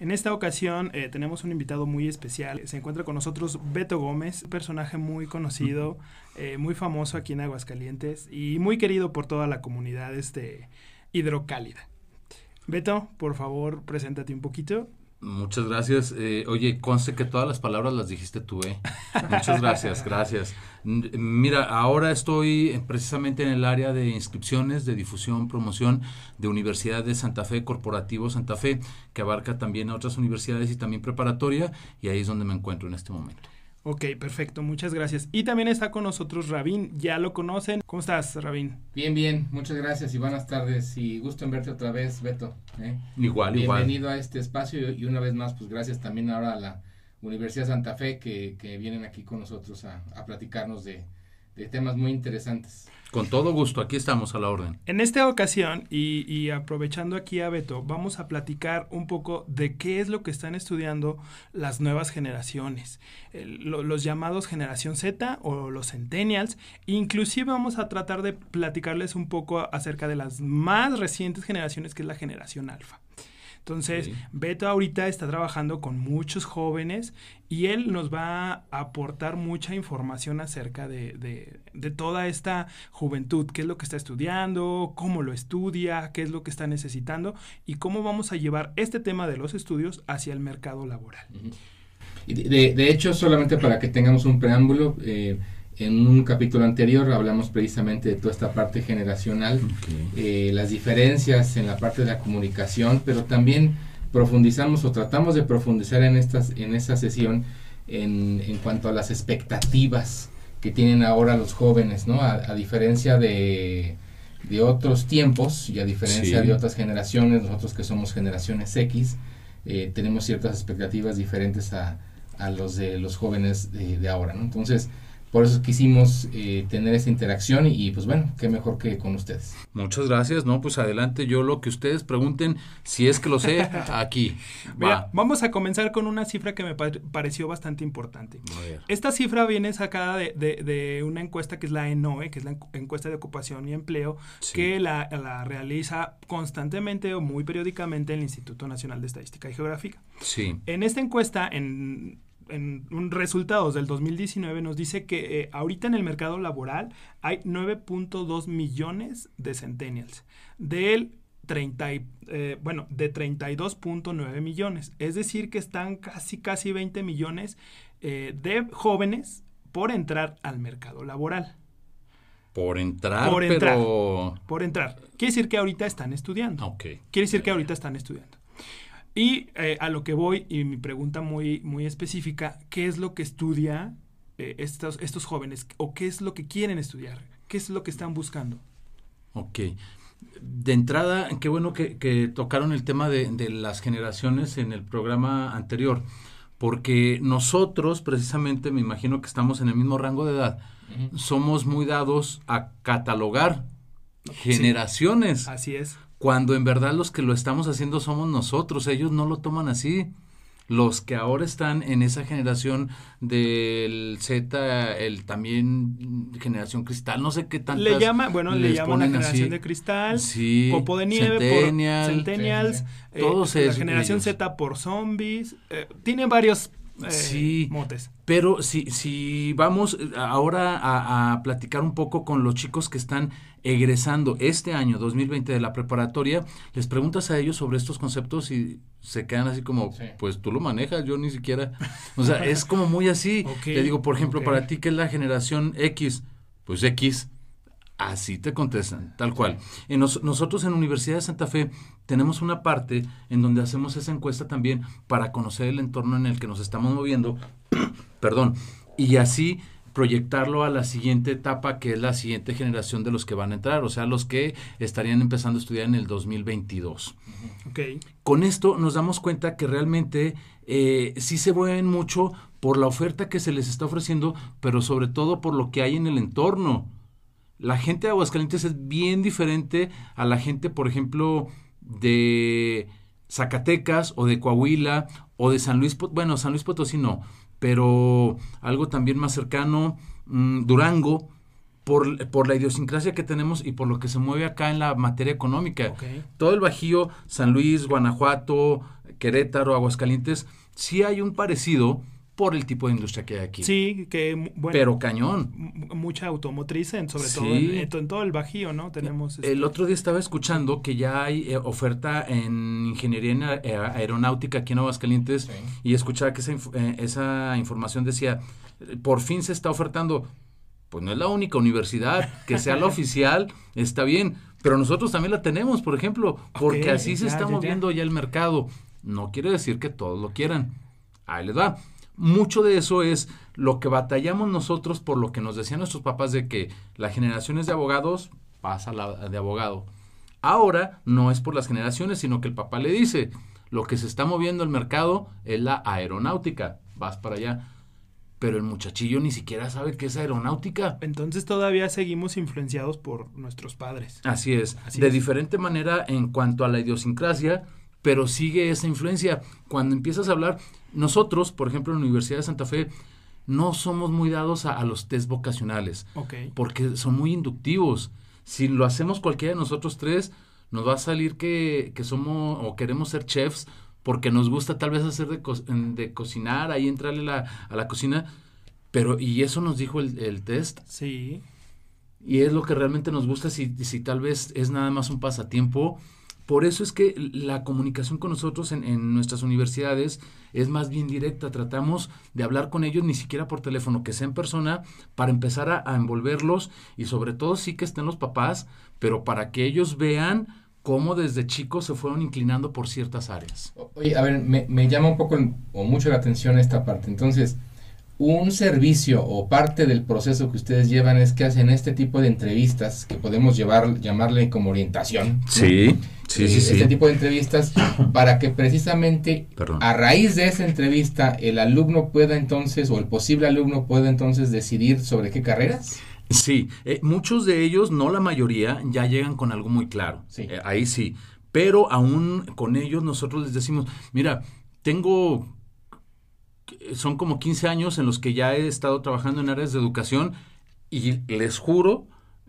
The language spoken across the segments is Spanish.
En esta ocasión eh, tenemos un invitado muy especial. Se encuentra con nosotros Beto Gómez, un personaje muy conocido, eh, muy famoso aquí en Aguascalientes y muy querido por toda la comunidad este, hidrocálida. Beto, por favor, preséntate un poquito. Muchas gracias. Eh, oye, conste que todas las palabras las dijiste tú, ¿eh? Muchas gracias, gracias. Mira, ahora estoy precisamente en el área de inscripciones, de difusión, promoción de Universidad de Santa Fe, Corporativo Santa Fe, que abarca también a otras universidades y también preparatoria, y ahí es donde me encuentro en este momento. Ok, perfecto, muchas gracias. Y también está con nosotros Rabín, ya lo conocen. ¿Cómo estás, Rabín? Bien, bien, muchas gracias y buenas tardes y gusto en verte otra vez, Beto. ¿eh? Igual, Bienvenido igual. Bienvenido a este espacio y una vez más, pues gracias también ahora a la Universidad Santa Fe que, que vienen aquí con nosotros a, a platicarnos de, de temas muy interesantes. Con todo gusto, aquí estamos a la orden. En esta ocasión, y, y, aprovechando aquí a Beto, vamos a platicar un poco de qué es lo que están estudiando las nuevas generaciones, el, lo, los llamados generación Z o los centennials. Inclusive vamos a tratar de platicarles un poco acerca de las más recientes generaciones, que es la generación alfa. Entonces, sí. Beto ahorita está trabajando con muchos jóvenes y él nos va a aportar mucha información acerca de, de, de, toda esta juventud, qué es lo que está estudiando, cómo lo estudia, qué es lo que está necesitando y cómo vamos a llevar este tema de los estudios hacia el mercado laboral. Uh -huh. de, de, hecho, solamente para que tengamos un preámbulo, eh, en un capítulo anterior hablamos precisamente de toda esta parte generacional, okay. eh, las diferencias en la parte de la comunicación, pero también profundizamos o tratamos de profundizar en, estas, en esta sesión en, en cuanto a las expectativas que tienen ahora los jóvenes, ¿no? A, a diferencia de, de, otros tiempos y a diferencia sí. de otras generaciones, nosotros que somos generaciones X, eh, tenemos ciertas expectativas diferentes a, a los de los jóvenes de, de ahora, ¿no? Entonces, por eso quisimos eh, tener esta interacción y, y, pues bueno, qué mejor que con ustedes. Muchas gracias, no, pues adelante, yo lo que ustedes pregunten, si es que lo sé, aquí. Mira, Va. vamos a comenzar con una cifra que me pareció bastante importante. Esta cifra viene sacada de, de, de, una encuesta que es la ENOE, que es la encuesta de ocupación y empleo, sí. que la, la, realiza constantemente o muy periódicamente el Instituto Nacional de Estadística y Geográfica. Sí. En esta encuesta, en en un resultados del 2019 nos dice que eh, ahorita en el mercado laboral hay 9.2 millones de centennials. De él, 30 y, eh, bueno, de 32.9 millones. Es decir, que están casi, casi 20 millones eh, de jóvenes por entrar al mercado laboral. Por entrar, por entrar, pero... Por entrar. Quiere decir que ahorita están estudiando. Okay. Quiere decir que ahorita están estudiando. Y eh, a lo que voy, y mi pregunta muy, muy específica, ¿qué es lo que estudia eh, estos, estos jóvenes? ¿O qué es lo que quieren estudiar? ¿Qué es lo que están buscando? Ok. De entrada, qué bueno que, que tocaron el tema de, de, las generaciones en el programa anterior, porque nosotros, precisamente, me imagino que estamos en el mismo rango de edad, uh -huh. somos muy dados a catalogar generaciones. Sí, así es cuando en verdad los que lo estamos haciendo somos nosotros, ellos no lo toman así. Los que ahora están en esa generación del Z, el también generación cristal, no sé qué tantas Le llama, bueno, le llaman la generación así. de cristal, sí, copo de nieve centennial, por centennials, eh, todos la generación ellos. Z por zombies, eh, tiene varios eh, sí, motes. Pero si, si vamos ahora a, a, platicar un poco con los chicos que están egresando este año 2020 de la preparatoria, les preguntas a ellos sobre estos conceptos y se quedan así como, sí. pues tú lo manejas, yo ni siquiera, o sea, es como muy así. okay, Le digo, por ejemplo, okay. para ti, ¿qué es la generación X? Pues X. Así te contestan, tal cual. En nosotros en Universidad de Santa Fe tenemos una parte en donde hacemos esa encuesta también para conocer el entorno en el que nos estamos moviendo, perdón, y así proyectarlo a la siguiente etapa, que es la siguiente generación de los que van a entrar, o sea, los que estarían empezando a estudiar en el 2022. Okay. Con esto nos damos cuenta que realmente eh, sí se mueven mucho por la oferta que se les está ofreciendo, pero sobre todo por lo que hay en el entorno. La gente de Aguascalientes es bien diferente a la gente, por ejemplo, de Zacatecas o de Coahuila o de San Luis, bueno, San Luis Potosí no, pero algo también más cercano, mm, Durango, por, por, la idiosincrasia que tenemos y por lo que se mueve acá en la materia económica. Todo el Bajío, San Luis, Guanajuato, Querétaro, Aguascalientes, sí hay un parecido, por el tipo de industria que hay aquí. Sí, que bueno. Pero cañón. Mucha automotriz, en, sobre todo en, todo el Bajío, ¿no? Tenemos. El este otro día estaba escuchando que ya hay eh, oferta en ingeniería eh, aeronáutica aquí en Aguascalientes y escuchaba que esa, eh, esa información decía, por fin se está ofertando. Pues no es la única universidad, que sea la oficial, está bien, pero nosotros también la tenemos, por ejemplo, porque así se está moviendo ya el mercado. No quiere decir que todos lo quieran. Ahí les va mucho de eso es lo que batallamos nosotros por lo que nos decían nuestros papás de que la generación es de abogados, pasa la de abogado. Ahora no es por las generaciones, sino que el papá le dice, lo que se está moviendo el mercado es la aeronáutica, vas para allá. Pero el muchachillo ni siquiera sabe qué es aeronáutica. Entonces todavía seguimos influenciados por nuestros padres. Así es. de diferente manera en cuanto a la idiosincrasia, pero sigue esa influencia. Cuando empiezas a hablar, nosotros, por ejemplo, en la Universidad de Santa Fe, no somos muy dados a, los test vocacionales, porque son muy inductivos. Si lo hacemos cualquiera de nosotros tres, nos va a salir que, que somos o queremos ser chefs porque nos gusta tal vez hacer de, de cocinar, ahí entrarle la, a la cocina, pero y eso nos dijo el, el, test. Sí. Y es lo que realmente nos gusta si, si tal vez es nada más un pasatiempo por eso es que la comunicación con nosotros en, nuestras universidades es más bien directa. Tratamos de hablar con ellos ni siquiera por teléfono, que sea en persona, para empezar a, envolverlos y sobre todo sí que estén los papás, pero para que ellos vean cómo desde chicos se fueron inclinando por ciertas áreas. Oye, a ver, me, me llama un poco o mucho la atención esta parte. Entonces, un servicio o parte del proceso que ustedes llevan es que hacen este tipo de entrevistas que podemos llevar, llamarle como orientación. Sí, sí, sí, Este tipo de entrevistas para que precisamente a raíz de esa entrevista el alumno pueda entonces o el posible alumno pueda entonces decidir sobre qué carreras. Sí, eh, muchos de ellos, no la mayoría, ya llegan con algo muy claro. Sí. Eh, ahí sí. Pero aún con ellos nosotros les decimos, mira, tengo son como 15 años en los que ya he estado trabajando en áreas de educación y les juro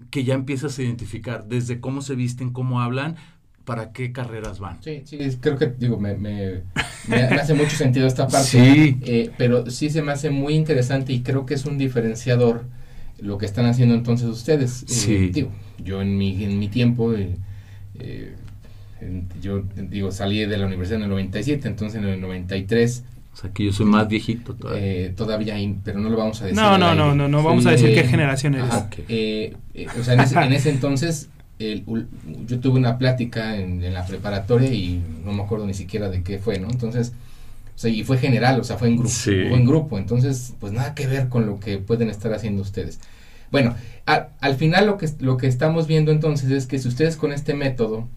que ya empiezas a identificar desde cómo se visten, cómo hablan, para qué carreras van. Sí, sí, creo que, digo, me, me, hace mucho sentido esta parte. Sí. Eh, pero sí se me hace muy interesante y creo que es un diferenciador lo que están haciendo entonces ustedes. Eh, sí. digo, yo en mi, en mi tiempo, eh, yo digo, salí de la universidad en el 97, entonces en el 93 o sea, que yo soy más viejito todavía. Eh, todavía, pero no lo vamos a decir. No, no, no, no, no, vamos a decir qué generación eres. Eh, eh, o sea, en ese, entonces yo tuve una plática en, la preparatoria y no me acuerdo ni siquiera de qué fue, ¿no? Entonces, o sea, y fue general, o sea, fue en grupo. Fue en grupo, entonces, pues nada que ver con lo que pueden estar haciendo ustedes. Bueno, al final lo que, lo que estamos viendo entonces es que si ustedes con este método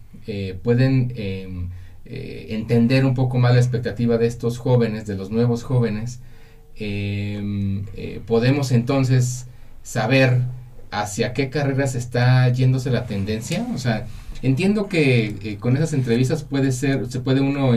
pueden em, eh, entender un poco más la expectativa de estos jóvenes, de los nuevos jóvenes, em, eh, podemos entonces saber hacia qué carreras está yéndose la tendencia. O sea, entiendo que eh, con esas entrevistas puede ser, se puede uno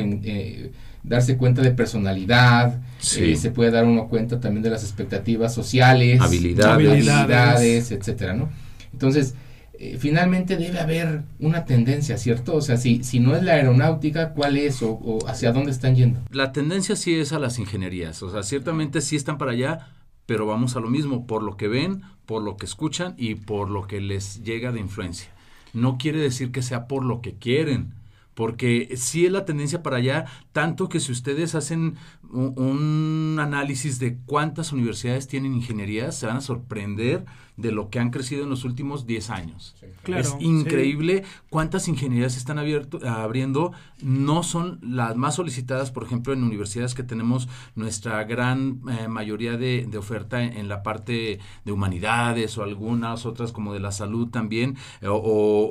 darse cuenta de personalidad, se puede dar uno cuenta también de las expectativas sociales, habilidades, habilidades etcétera, ¿no? Entonces, eh, finalmente debe haber una tendencia, ¿cierto? O sea, si, si no es la aeronáutica, ¿cuál es o, hacia dónde están yendo? La tendencia sí es a las ingenierías, o sea, ciertamente sí están para allá, pero vamos a lo mismo, por lo que ven, por lo que escuchan y por lo que les llega de influencia. No quiere decir que sea por lo que quieren, porque sí es la tendencia para allá, tanto que si ustedes hacen un, análisis de cuántas universidades tienen ingeniería, se van a sorprender de lo que han crecido en los últimos 10 años. es increíble cuántas ingenierías están abierto, abriendo, no son las más solicitadas, por ejemplo, en universidades que tenemos nuestra gran eh, mayoría de, oferta en, la parte de humanidades o algunas otras como de la salud también, o,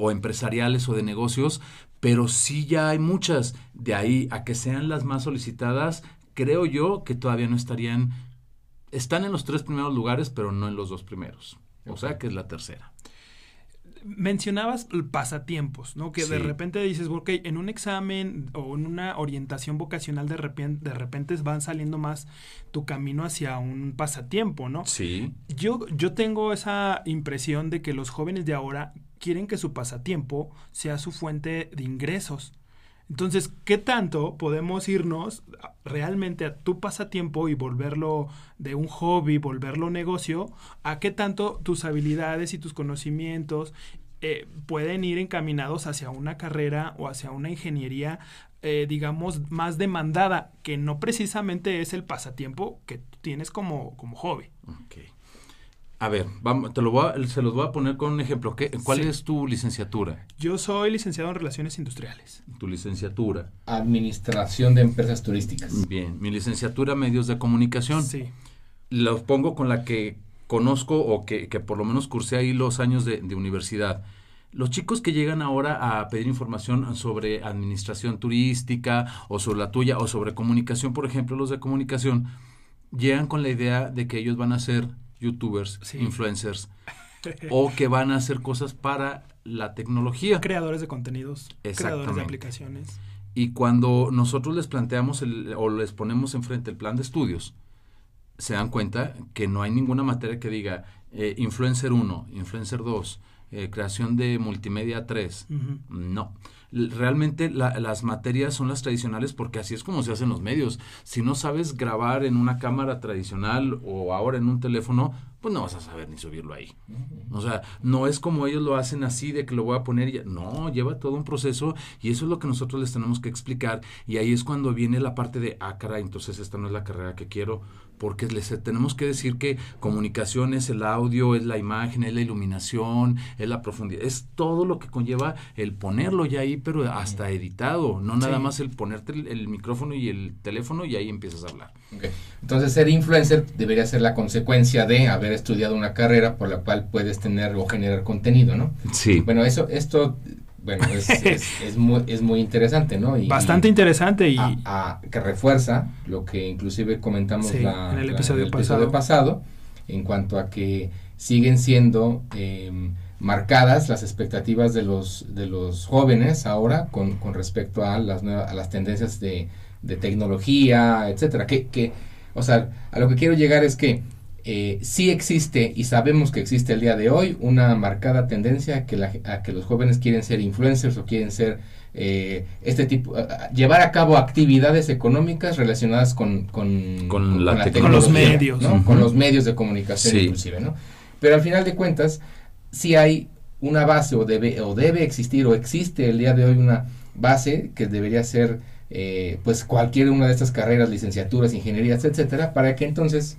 o empresariales o de negocios, pero sí ya hay muchas. De ahí a que sean las más solicitadas, creo yo que todavía no estarían, están en los tres primeros lugares, pero no en los dos primeros. O sea que es la tercera. Mencionabas pasatiempos, ¿no? Que de repente dices, ok, en un examen o en una orientación vocacional de repente, de repente van saliendo más tu camino hacia un pasatiempo, ¿no? Sí. Yo, yo tengo esa impresión de que los jóvenes de ahora quieren que su pasatiempo sea su fuente de ingresos. Entonces, ¿qué tanto podemos irnos realmente a tu pasatiempo y volverlo de un hobby, volverlo negocio? ¿A qué tanto tus habilidades y tus conocimientos eh, pueden ir encaminados hacia una carrera o hacia una ingeniería, eh, digamos, más demandada, que no precisamente es el pasatiempo que tienes como, como hobby? A ver, vamos, te lo voy se los voy a poner con un ejemplo. ¿Qué, ¿Cuál es tu licenciatura? Yo soy licenciado en Relaciones Industriales. ¿Tu licenciatura? Administración de Empresas Turísticas. Bien, mi licenciatura Medios de Comunicación. Sí. Lo pongo con la que conozco o que, por lo menos cursé ahí los años de, de universidad. Los chicos que llegan ahora a pedir información sobre administración turística o sobre la tuya o sobre comunicación, por ejemplo, los de comunicación, llegan con la idea de que ellos van a ser youtubers, influencers, o que van a hacer cosas para la tecnología. Creadores de contenidos, creadores de aplicaciones. Y cuando nosotros les planteamos el, o les ponemos enfrente el plan de estudios, se dan cuenta que no hay ninguna materia que diga eh, influencer 1, influencer 2, eh, creación de multimedia 3. No realmente las materias son las tradicionales porque así es como se hacen los medios. Si no sabes grabar en una cámara tradicional o ahora en un teléfono, pues no vas a saber ni subirlo ahí. O sea, no es como ellos lo hacen así de que lo voy a poner y no, lleva todo un proceso y eso es lo que nosotros les tenemos que explicar y ahí es cuando viene la parte de, ah, caray, entonces esta no es la carrera que quiero, porque les tenemos que decir que comunicación es el audio, es la imagen, es la iluminación, es la profundidad, es todo lo que conlleva el ponerlo ya ahí, pero hasta editado, no nada más el ponerte el, micrófono y el teléfono y ahí empiezas a hablar. Entonces ser influencer debería ser la consecuencia de haber estudiado una carrera por la cual puedes tener o generar contenido, ¿no? Sí. Bueno, eso, esto bueno, es, es, muy, es muy interesante, ¿no? Y, Bastante interesante y... que refuerza lo que inclusive comentamos en el, episodio, pasado. en cuanto a que siguen siendo em, marcadas las expectativas de los, de los jóvenes ahora con, con respecto a las, nuevas, a las tendencias de, de tecnología, etcétera. Que, que, o sea, a lo que quiero llegar es que eh, sí existe y sabemos que existe el día de hoy una marcada tendencia a que, la, a que los jóvenes quieren ser influencers o quieren ser eh, este tipo, llevar a cabo actividades económicas relacionadas con, con, con, la con los medios, con los medios de comunicación inclusive, ¿no? Pero al final de cuentas, sí hay una base o debe, o debe existir o existe el día de hoy una base que debería ser eh, pues cualquier una de estas carreras, licenciaturas, ingenierías, etcétera, para que entonces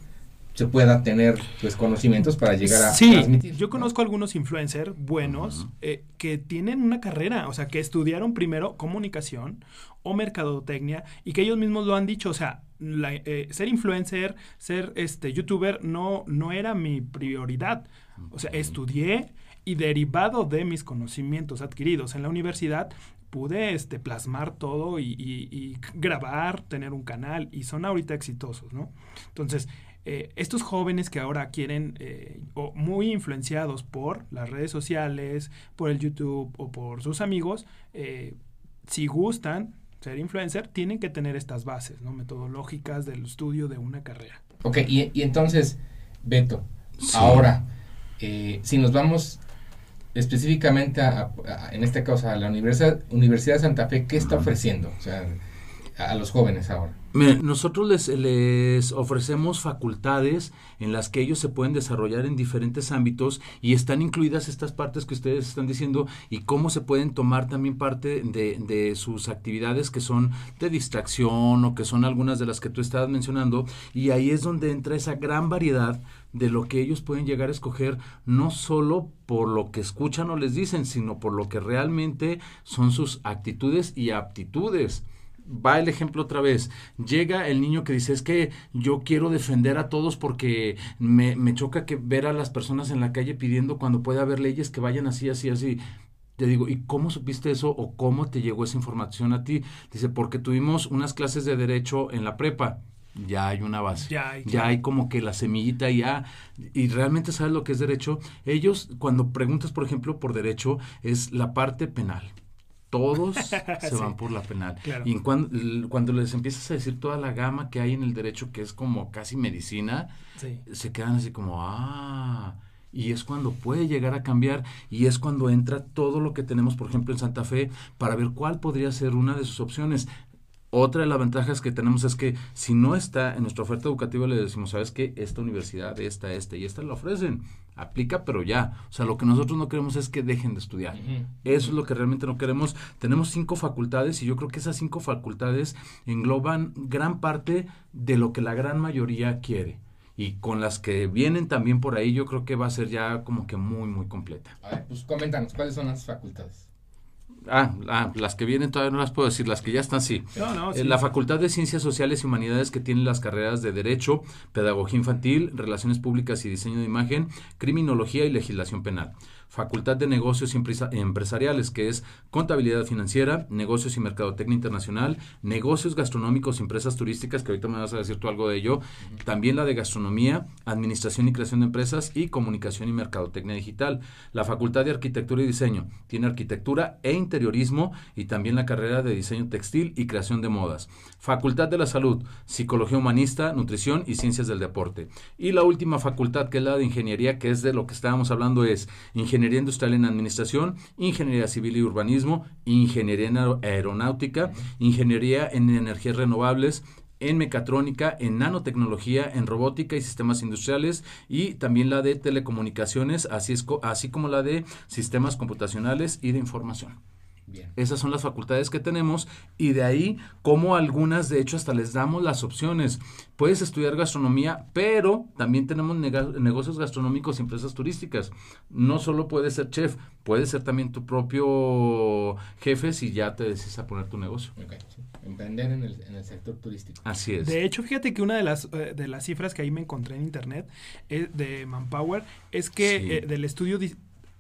se pueda tener pues conocimientos para llegar a sí, Yo conozco algunos influencers buenos eh, que tienen una carrera, o sea, que estudiaron primero comunicación o mercadotecnia y que ellos mismos lo han dicho, o sea, eh, ser influencer, ser este youtuber no no era mi prioridad. O sea, estudié y derivado de mis conocimientos adquiridos en la universidad pude este, plasmar todo y, y, grabar, tener un canal y son ahorita exitosos, ¿no? Entonces, eh, estos jóvenes que ahora quieren, eh, o muy influenciados por las redes sociales, por el YouTube o por sus amigos, eh, si gustan ser influencer, tienen que tener estas bases ¿no? metodológicas del estudio de una carrera. Ok, y, entonces, Beto, ahora, si nos vamos específicamente a, en este caso a la Universidad, Universidad de Santa Fe, ¿qué está ofreciendo o sea, a los jóvenes ahora? Nosotros les, les, ofrecemos facultades en las que ellos se pueden desarrollar en diferentes ámbitos y están incluidas estas partes que ustedes están diciendo y cómo se pueden tomar también parte de, de sus actividades que son de distracción o que son algunas de las que tú estabas mencionando. Y ahí es donde entra esa gran variedad de lo que ellos pueden llegar a escoger, no solo por lo que escuchan o les dicen, sino por lo que realmente son sus actitudes y aptitudes va el ejemplo otra vez. Llega el niño que dice, es que yo quiero defender a todos porque me, me choca que ver a las personas en la calle pidiendo cuando puede haber leyes que vayan así, así, así. Te digo, ¿y cómo supiste eso o cómo te llegó esa información a ti? Dice, porque tuvimos unas clases de derecho en la prepa. Ya hay una base. Ya hay, ya hay como que la semillita ya. Y realmente sabes lo que es derecho. Ellos, cuando preguntas, por ejemplo, por derecho, es la parte penal todos se van por la penal. Y cuando, cuando, les empiezas a decir toda la gama que hay en el derecho, que es como casi medicina, se quedan así como, ah, y es cuando puede llegar a cambiar y es cuando entra todo lo que tenemos, por ejemplo, en Santa Fe, para ver cuál podría ser una de sus opciones. Otra de las ventajas que tenemos es que si no está en nuestra oferta educativa, le decimos, ¿sabes qué? Esta universidad, esta, esta y esta la ofrecen. Aplica, pero ya. O sea, lo que nosotros no queremos es que dejen de estudiar. Eso es lo que realmente no queremos. Tenemos cinco facultades y yo creo que esas cinco facultades engloban gran parte de lo que la gran mayoría quiere. Y con las que vienen también por ahí, yo creo que va a ser ya como que muy, muy completa. A ver, pues coméntanos, ¿cuáles son las facultades? Ah, ah, las que vienen todavía no las puedo decir, las que ya están sí. Eh, la Facultad de Ciencias Sociales y Humanidades que tiene las carreras de Derecho, Pedagogía Infantil, Relaciones Públicas y Diseño de Imagen, Criminología y Legislación Penal. Facultad de Negocios Empresariales, que es Contabilidad Financiera, Negocios y Mercadotecnia Internacional, Negocios Gastronómicos y Empresas Turísticas, que ahorita me vas a decir tú algo de ello, también la de Gastronomía, Administración y Creación de Empresas y Comunicación y Mercadotecnia Digital. La Facultad de Arquitectura y Diseño tiene Arquitectura e Interiorismo y también la carrera de Diseño Textil y Creación de Modas. Facultad de la Salud, Psicología Humanista, Nutrición y Ciencias del Deporte. Y la última facultad, que es la de Ingeniería, que es de lo que estábamos hablando, es Ingeniería Ingeniería Industrial en Administración, Ingeniería Civil y Urbanismo, Ingeniería en Aeronáutica, Ingeniería en Energías Renovables, en mecatrónica, en nanotecnología, en robótica y sistemas industriales y también la de telecomunicaciones, así, así como la de sistemas computacionales y de información. Esas son las facultades que tenemos y de ahí como algunas, de hecho, hasta les damos las opciones. Puedes estudiar gastronomía, pero también tenemos negocios gastronómicos y empresas turísticas. No solo puedes ser chef, puedes ser también tu propio jefe si ya te decides a poner tu negocio. Emprender en el, sector turístico. Así es. De hecho, fíjate que una de las, eh, de las cifras que ahí me encontré en internet eh, de Manpower es que eh, del estudio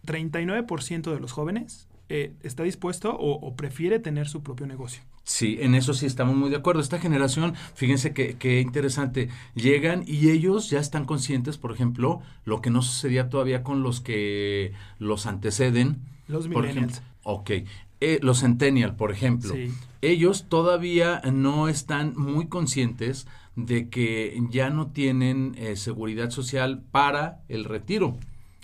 39% de los jóvenes eh, está dispuesto o, prefiere tener su propio negocio. Sí, en eso sí estamos muy de acuerdo. Esta generación, fíjense que, interesante, llegan y ellos ya están conscientes, por ejemplo, lo que no sucedía todavía con los que los anteceden. Los millennials. ok. Eh, los centennial, por ejemplo. Ellos todavía no están muy conscientes de que ya no tienen eh, seguridad social para el retiro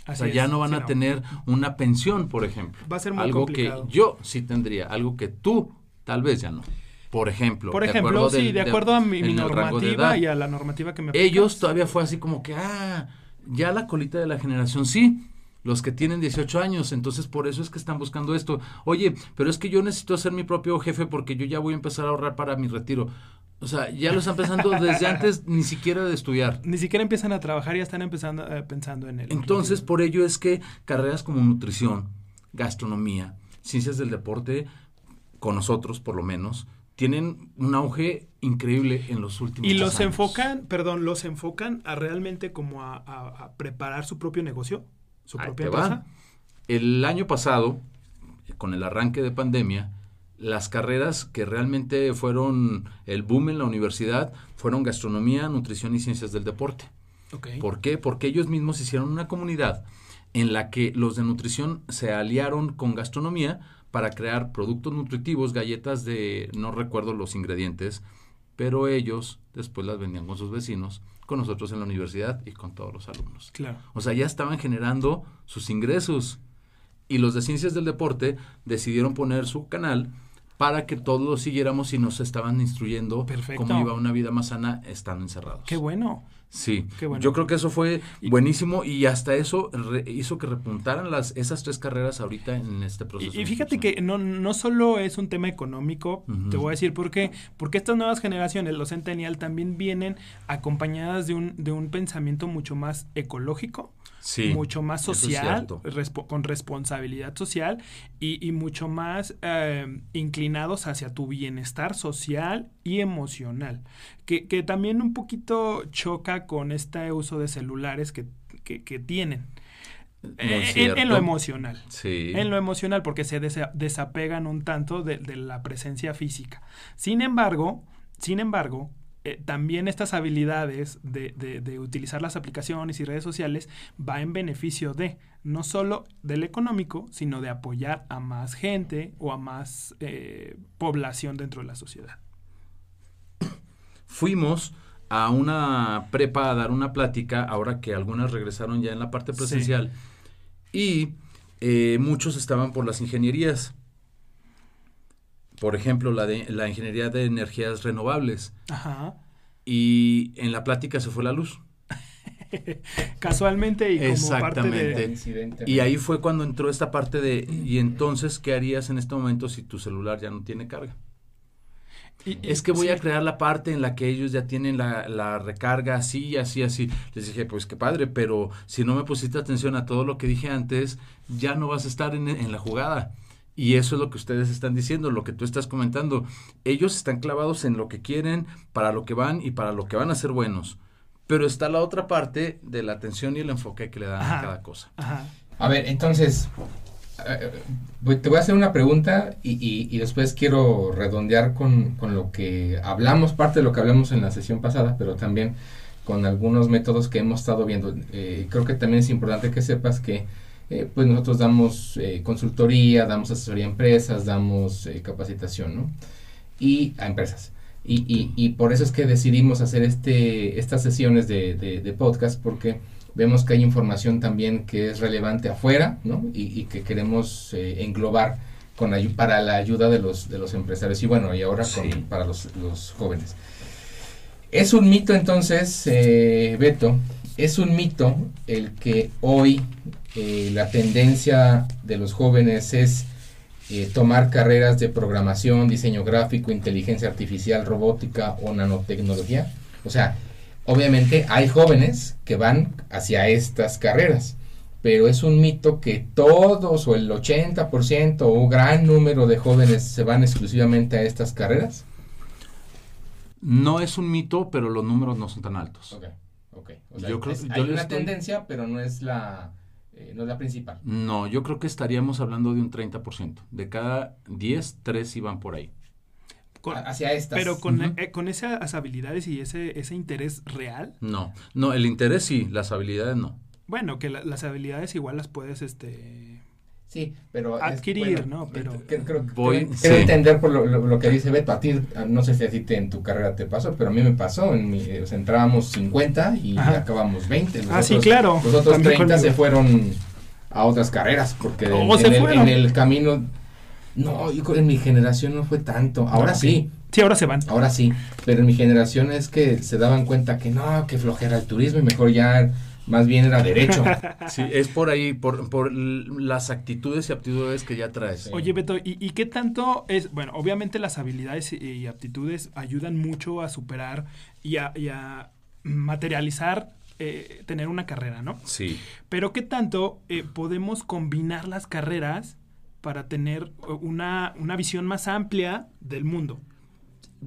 o sea, ya no van a tener una pensión, por ejemplo. Va a ser muy algo que yo sí tendría, algo que tú tal vez ya no. Por ejemplo. Por ejemplo, sí, de acuerdo a mi, normativa y a la normativa que me Ellos todavía fue así como que, ah, ya la colita de la generación, sí, los que tienen 18 años, entonces por eso es que están buscando esto. Oye, pero es que yo necesito ser mi propio jefe porque yo ya voy a empezar a ahorrar para mi retiro. O sea, ya lo están pensando desde antes ni siquiera de estudiar. Ni siquiera empiezan a trabajar, ya están empezando eh, pensando en él. Entonces, por ello es que carreras como nutrición, gastronomía, ciencias del deporte, con nosotros por lo menos, tienen un auge increíble en los últimos años. Y los enfocan, perdón, los enfocan a realmente como a, preparar su propio negocio, su propia empresa. El año pasado, con el arranque de pandemia, las carreras que realmente fueron el boom en la universidad fueron gastronomía, nutrición y ciencias del deporte. ¿Por qué? Porque ellos mismos hicieron una comunidad en la que los de nutrición se aliaron con gastronomía para crear productos nutritivos, galletas de, no recuerdo los ingredientes, pero ellos después las vendían con sus vecinos, con nosotros en la universidad y con todos los alumnos. Claro. O sea, ya estaban generando sus ingresos. Y los de ciencias del deporte decidieron poner su canal para que todos lo siguiéramos y nos estaban instruyendo Perfecto. cómo iba una vida más sana estando encerrados. Qué bueno. Sí, Qué bueno. yo creo que eso fue buenísimo y hasta eso re- hizo que repuntaran las esas tres carreras ahorita en este proceso. Y, fíjate que no, no solo es un tema económico, te voy a decir por qué. Porque estas nuevas generaciones, los Centennial, también vienen acompañadas de un, de un pensamiento mucho más ecológico, sí, mucho más es social, con responsabilidad social y, y mucho más eh, inclinados hacia tu bienestar social y emocional. Que, que también un poquito choca con este uso de celulares que, que, que tienen. Eh, en- lo emocional. Sí. En lo emocional, porque se desa- desapegan un tanto de, de la presencia física. Sin embargo, sin embargo, eh, también estas habilidades de, de- de utilizar las aplicaciones y redes sociales va en beneficio de, no solo del económico, sino de apoyar a más gente o a más eh, población dentro de la sociedad. Fuimos a una prepa a dar una plática, ahora que algunas regresaron ya en la parte Sí. presencial, y eh, muchos estaban por las ingenierías. Por ejemplo, la, de, la ingeniería de energías renovables. Ajá. Y en la plática se fue la luz. Casualmente y como parte Exactamente. de... Incidente. Y ahí fue cuando entró esta parte de, y entonces, ¿qué harías en este momento si tu celular ya no tiene carga? y- Es que voy sí. a crear la parte en la que ellos ya tienen la, la recarga así, así, así. Les dije, pues qué padre, pero si no me pusiste atención a todo lo que dije antes, ya no vas a estar en, en la jugada. Y eso es lo que ustedes están diciendo, lo que tú estás comentando. Ellos están clavados en lo que quieren, para lo que van y para lo que van a ser buenos. Pero está la otra parte de la atención y el enfoque que le dan Ajá. a cada cosa. Ajá. A ver, entonces, eh, voy- te voy a hacer una pregunta y, y- y después quiero redondear con, con lo que hablamos, parte de lo que hablamos en la sesión pasada, pero también con algunos métodos que hemos estado viendo. Eh, creo que también es importante que sepas que eh, pues nosotros damos eh, consultoría, damos asesoría a empresas, damos eh, capacitación, ¿no? Y a empresas. Y, y, y por eso es que decidimos hacer este, estas sesiones de, de, de podcast, porque vemos que hay información también que es relevante afuera, ¿no? Y, y que queremos englobar con para la ayuda de los, de los empresarios y bueno, y ahora con- para los, los jóvenes. Es un mito entonces, Beto, es un mito el que hoy eh, la tendencia de los jóvenes es eh, tomar carreras de programación, diseño gráfico, inteligencia artificial, robótica o nanotecnología. O sea, obviamente hay jóvenes que van hacia estas carreras, pero es un mito que todos o el 80% o un gran número de jóvenes se van exclusivamente a estas carreras. No es un mito, pero los números no son tan altos. Ok, ok. O sea, Yo creo- es- hay una estoy- tendencia, pero no es la, eh, no es la principal. No, yo creo que estaríamos hablando de un 30%. De cada 10, 3 iban por ahí. Con- hacia estas. pero con, eh, con esas habilidades y ese, ese interés real, No, no, el interés sí, las habilidades no. bueno, que la- las habilidades igual las puedes, este... Sí, pero... es- Adquirir, bueno, ¿no? Pero- Creo, creo- Voy- creo- sí. creo entender por lo, lo- lo que dice Beto. A ti, no sé si a ti te- en tu carrera te pasó, pero a mí me pasó. En mi, eh, o sea, entrábamos 50 y Ajá. acabamos 20. Los Ah, sí, otros- claro. Los otros También 30 se fueron a otras carreras porque en, se en el, fueron. en el camino... No, yo creo- en mi generación no fue tanto. Ahora sí. Sí, ahora se van. Ahora sí, pero en mi generación es que se daban cuenta que no, que flojera el turismo y mejor ya más bien era derecho. Sí, es por ahí, por, por las actitudes y aptitudes que ya traes. Sí. Oye, Beto, ¿y, y qué tanto es? Bueno, obviamente las habilidades y, y aptitudes ayudan mucho a superar y a, y a materializar eh, tener una carrera, ¿no? Sí. Pero qué tanto eh, podemos combinar las carreras para tener eh, una, una visión más amplia del mundo.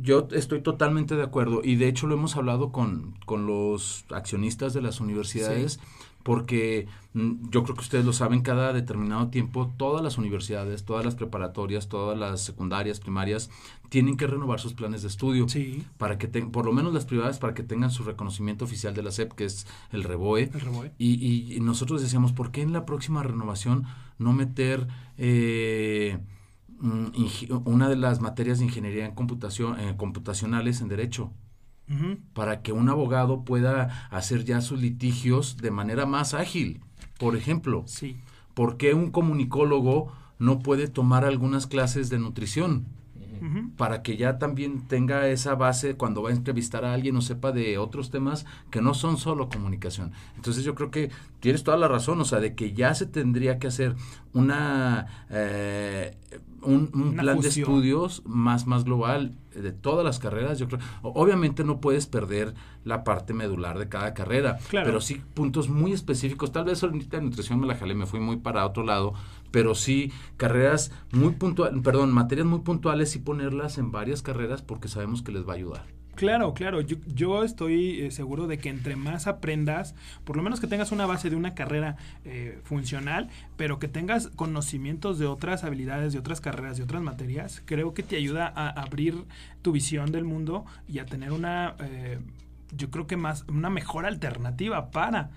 Yo estoy totalmente de acuerdo y de hecho lo hemos hablado con, con los accionistas de las universidades porque mm, yo creo que ustedes lo saben, cada determinado tiempo todas las universidades, todas las preparatorias, todas las secundarias, primarias, tienen que renovar sus planes de estudio. Sí, Para que, por lo menos las privadas, para que tengan su reconocimiento oficial de la SEP, que es el REBOE. el reboe. Y, y- y nosotros decíamos, ¿por qué en la próxima renovación no meter eh, una de las materias de ingeniería en computación, eh, computacionales en derecho? Para que un abogado pueda hacer ya sus litigios de manera más ágil. Por ejemplo, Sí. ¿por qué un comunicólogo no puede tomar algunas clases de nutrición? Para que ya también tenga esa base cuando va a entrevistar a alguien o sepa de otros temas que no son solo comunicación. Entonces yo creo que tienes toda la razón, o sea, de que ya se tendría que hacer una eh, un, plan de estudios más, más global de todas las carreras. Yo creo, obviamente no puedes perder la parte medular de cada carrera, pero sí puntos muy específicos. Tal vez ahorita nutrición me la jalé, me fui muy para otro lado, pero sí carreras muy puntuales, perdón, materias muy puntuales y ponerlas en varias carreras porque sabemos que les va a ayudar. Claro, claro. Yo, estoy eh, seguro de que entre más aprendas, por lo menos que tengas una base de una carrera eh, funcional, pero que tengas conocimientos de otras habilidades, de otras carreras, de otras materias, creo que te ayuda a abrir tu visión del mundo y a tener una, eh, yo creo que más, una mejor alternativa para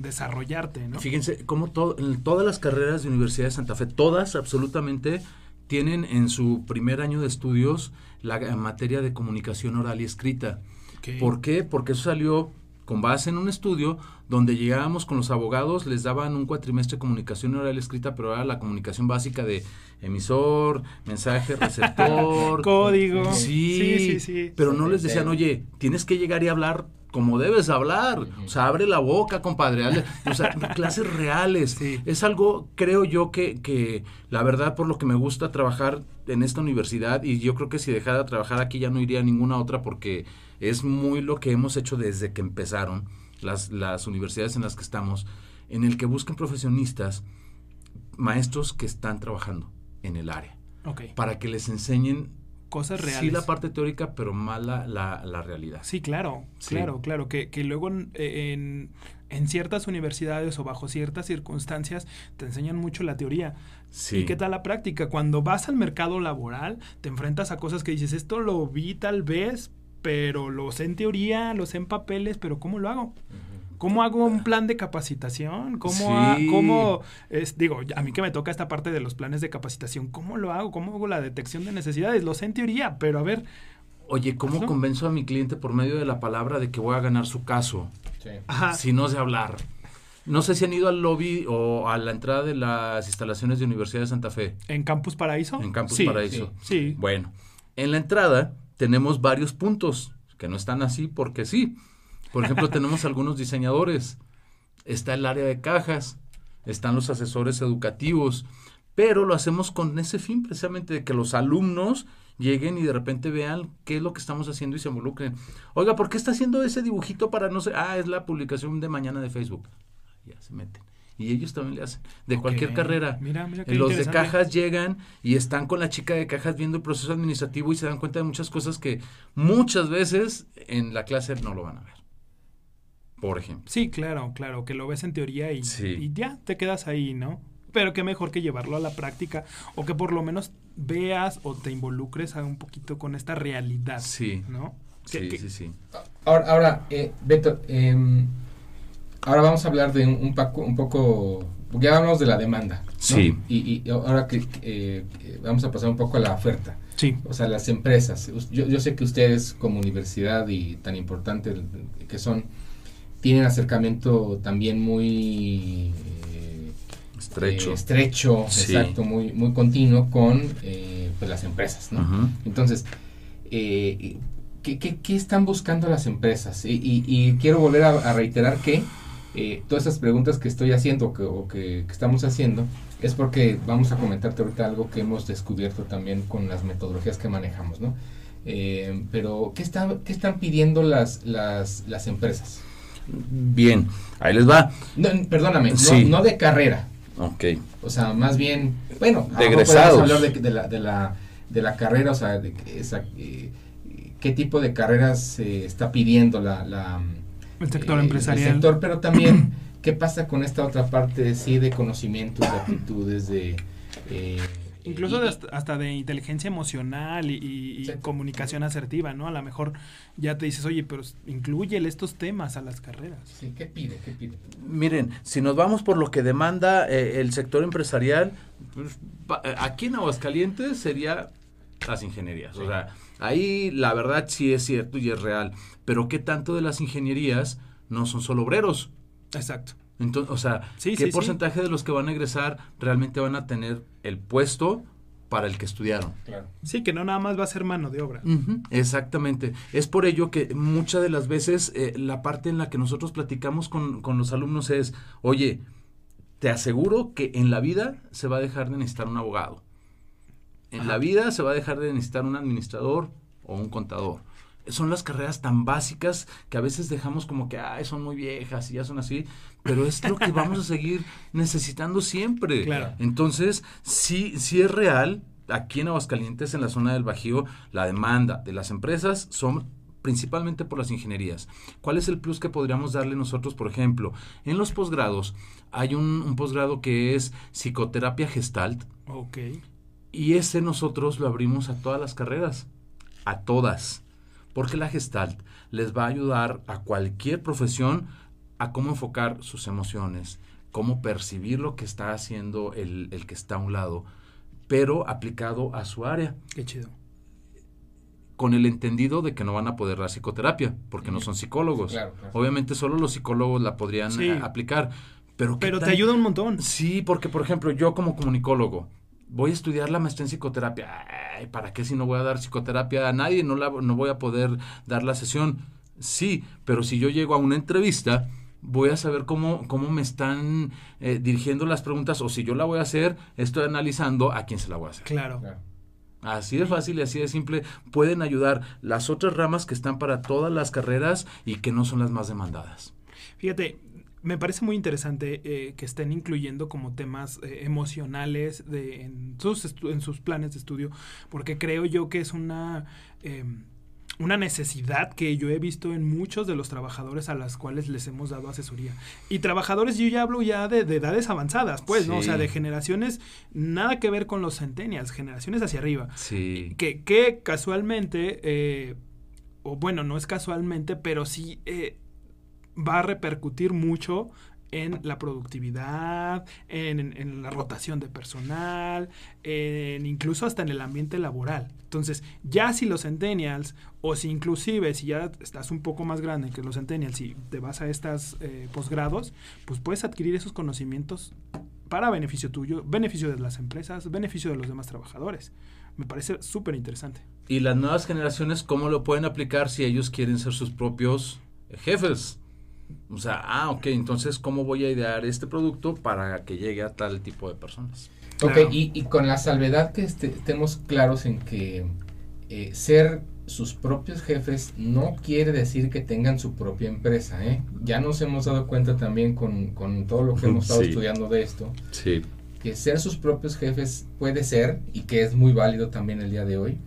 desarrollarte, ¿no? Fíjense cómo en todas las carreras de Universidad de Santa Fe, todas absolutamente tienen en su primer año de estudios la materia de comunicación oral y escrita. ¿Por qué? Porque eso salió con base en un estudio donde llegábamos con los abogados, les daban un cuatrimestre de comunicación oral y escrita, pero era la comunicación básica de emisor, mensaje, receptor, código. Sí, sí, sí, Pero no les decían, oye, tienes que llegar y hablar como debes hablar. O sea, abre la boca, compadre. O sea, clases reales. Es algo, creo yo, que, que la verdad, por lo que me gusta trabajar en esta universidad, y yo creo que si dejara de trabajar aquí ya no iría a ninguna otra porque es muy lo que hemos hecho desde que empezaron las, las universidades en las que estamos, en el que buscan profesionistas, maestros que están trabajando en el área. Para que les enseñen cosas reales. Sí, la parte teórica, pero mala la, la realidad. Sí, claro, claro, claro. Que, que luego en, en, ciertas universidades o bajo ciertas circunstancias te enseñan mucho la teoría. Sí. ¿Y qué tal la práctica? Cuando vas al mercado laboral, te enfrentas a cosas que dices, esto lo vi tal vez, pero lo sé en teoría, lo sé en papeles, pero ¿cómo lo hago? ¿Cómo hago un plan de capacitación? ¿Cómo, cómo es, digo, a mí que me toca esta parte de los planes de capacitación, ¿cómo lo hago? ¿Cómo hago la detección de necesidades? Lo sé en teoría, pero a ver. Oye, ¿cómo convenzo a mi cliente por medio de la palabra de que voy a ganar su caso? Sí. Si no sé hablar. No sé si han ido al lobby o a la entrada de las instalaciones de Universidad de Santa Fe. ¿En Campus Paraíso? En Campus Paraíso. sí. Bueno, en la entrada tenemos varios puntos que no están así porque sí. Por ejemplo, tenemos algunos diseñadores, está el área de cajas, están los asesores educativos, pero lo hacemos con ese fin precisamente de que los alumnos lleguen y de repente vean qué es lo que estamos haciendo y se involucren. Oiga, ¿por qué está haciendo ese dibujito para no sé? Ah, es la publicación de mañana de Facebook. Ya se meten. Y ellos también le hacen. De cualquier carrera. Mira, mira Los de cajas llegan y están con la chica de cajas viendo el proceso administrativo y se dan cuenta de muchas cosas que muchas veces en la clase no lo van a ver por ejemplo. Sí, claro, claro, que lo ves en teoría y, ya te quedas ahí, ¿no? Pero qué mejor que llevarlo a la práctica o que por lo menos veas o te involucres un poquito con esta realidad, sí. ¿no? Sí, sí, sí. Ahora, ahora eh, Beto, em, ahora vamos a hablar de un, poco, un poco, ya hablamos de la demanda. Sí. Y, ahora que eh, vamos a pasar un poco a la oferta. Sí. O sea, las empresas. Yo, yo sé que ustedes como universidad y tan importante que son, tienen acercamiento también muy eh, estrecho, eh, estrecho exacto, muy, muy continuo con eh, pues las empresas, ¿no? Entonces, ¿qué, qué, están buscando las empresas? Y, quiero volver a, reiterar que todas esas preguntas que estoy haciendo que, o que, estamos haciendo es porque vamos a comentarte ahorita algo que hemos descubierto también con las metodologías que manejamos, ¿no? pero, ¿qué, están ¿qué están pidiendo las, las, las empresas? Bien, ahí les va. perdóname, no, de carrera. Ok. O sea, más bien, bueno, de egresados. hablar de, la, de, la, de la carrera, o sea, de esa, eh, qué tipo de carreras se está pidiendo la, la el sector eh, empresarial. El sector, pero también qué pasa con esta otra parte, sí, de conocimientos, de actitudes, de... Eh, Incluso hasta de inteligencia emocional y, comunicación asertiva, ¿no? A lo mejor ya te dices, oye, pero incluye estos temas a las carreras. Sí, ¿qué pide? ¿Qué pide? Miren, si nos vamos por lo que demanda eh, el sector empresarial, pues, eh, aquí en Aguascalientes sería las ingenierías. O sea, ahí la verdad sí es cierto y es real. Pero ¿qué tanto de las ingenierías no son solo obreros? Exacto. Entonces, o sea, ¿qué porcentaje de los que van a egresar realmente van a tener el puesto para el que estudiaron. Claro. Sí, que no nada más va a ser mano de obra. Exactamente. Es por ello que muchas de las veces eh, la parte en la que nosotros platicamos con, con los alumnos es, oye, te aseguro que en la vida se va a dejar de necesitar un abogado. En la vida se va a dejar de necesitar un administrador o un contador. Son las carreras tan básicas que a veces dejamos como que, ay, son muy viejas y ya son así, pero es lo que vamos a seguir necesitando siempre. Claro. Entonces, sí, sí es real, aquí en Aguascalientes, en la zona del Bajío, la demanda de las empresas son principalmente por las ingenierías. ¿Cuál es el plus que podríamos darle nosotros, por ejemplo? En los posgrados hay un, un posgrado que es psicoterapia gestalt Ok. y ese nosotros lo abrimos a todas las carreras, a todas, porque la gestalt les va a ayudar a cualquier profesión a cómo enfocar sus emociones, cómo percibir lo que está haciendo el, el que está a un lado, pero aplicado a su área Qué chido. con el entendido de que no van a poder dar psicoterapia, porque no son psicólogos. Claro, claro. Obviamente solo los psicólogos la podrían Sí. eh, aplicar. Pero, ¿qué Pero te ayuda un montón. Sí, porque por ejemplo, yo como comunicólogo voy a estudiar la maestría en psicoterapia. Ay, ¿Para qué si no voy a dar psicoterapia a nadie? No, la, no voy a poder dar la sesión. Sí, pero si yo llego a una entrevista, voy a saber cómo, cómo me están eh, dirigiendo las preguntas o si yo la voy a hacer, estoy analizando a quién se la voy a hacer. Claro. Claro. Así de fácil y así de simple pueden ayudar las otras ramas que están para todas las carreras y que no son las más demandadas. Fíjate, me parece muy interesante eh, que estén incluyendo como temas eh, emocionales de, en, sus en sus planes de estudio, porque creo yo que es una, eh, una necesidad que yo he visto en muchos de los trabajadores a las cuales les hemos dado asesoría. Y trabajadores, yo ya hablo ya de, de edades avanzadas, pues, ¿no? O sea, de generaciones, nada que ver con los centennials, generaciones hacia arriba. Sí. Que, que casualmente, eh, o bueno, no es casualmente, pero sí eh, va a repercutir mucho en la productividad, en, la rotación de personal, en incluso hasta en el ambiente laboral. Entonces, ya si los centennials, o si inclusive si ya estás un poco más grande que los centennials y te vas a estos posgrados, pues puedes adquirir esos conocimientos para beneficio tuyo, beneficio de las empresas, beneficio de los demás trabajadores. Me parece súper interesante. Y las nuevas generaciones, ¿cómo lo pueden aplicar si ellos quieren ser sus propios eh, jefes? O sea, ah, ok, entonces, ¿cómo voy a idear este producto para que llegue a tal tipo de personas? Ok, Claro. y, y con la salvedad que este- estemos claros en que eh, ser sus propios jefes no quiere decir que tengan su propia empresa, ¿eh? Ya nos hemos dado cuenta también con, con todo lo que hemos estado Sí. estudiando de esto, Sí. que ser sus propios jefes puede ser, y que es muy válido también el día de hoy,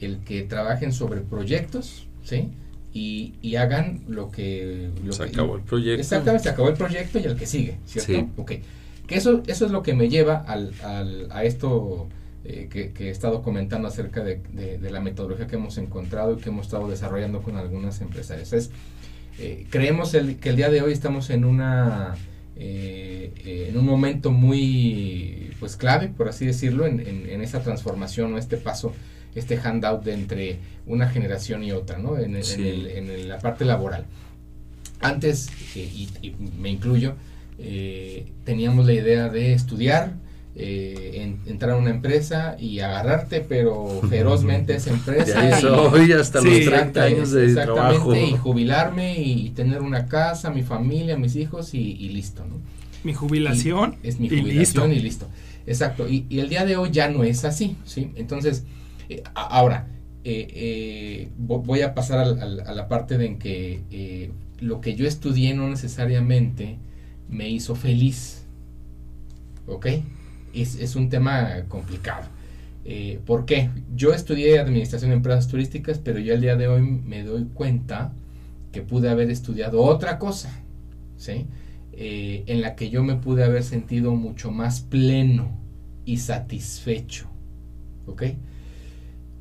el que trabajen sobre proyectos, ¿sí? Y, y hagan lo que... Lo Se que- acabó el proyecto. Exactamente, se acabó el proyecto y el que sigue, ¿cierto? Sí. Ok. Que eso, eso es lo que me lleva al, al- a esto eh, que, que he estado comentando acerca de, de- de la metodología que hemos encontrado y que hemos estado desarrollando con algunas empresarias. Es, eh, creemos el- que el día de hoy estamos en una eh, eh, en un momento muy pues clave, por así decirlo, en, en- en esa transformación o este paso, este handout de entre una generación y otra, ¿no? En, el- Sí. en el- en el- la parte laboral. Antes, eh, y, y me incluyo, eh, teníamos la idea de estudiar, eh, en- entrar a una empresa y agarrarte, pero ferozmente a esa empresa. Ya y- hasta Sí, los Exacta- 30 años de exactamente, trabajo. y jubilarme y, tener una casa, mi familia, mis hijos y, y listo, ¿no? Mi jubilación. Y es mi y jubilación listo. y listo. Exacto. Y, y el día de hoy ya no es así, ¿sí? Entonces, eh, ahora, eh, eh, vo- voy a pasar al- al- a la parte de en que lo que yo estudié no necesariamente me hizo feliz, ¿ok? Es, es un tema complicado. Eh, ¿Por qué? Yo estudié Administración de Empresas Turísticas, pero yo el día de hoy me doy cuenta que pude haber estudiado otra cosa, ¿sí? en la que yo me pude haber sentido mucho más pleno y satisfecho. ¿Ok?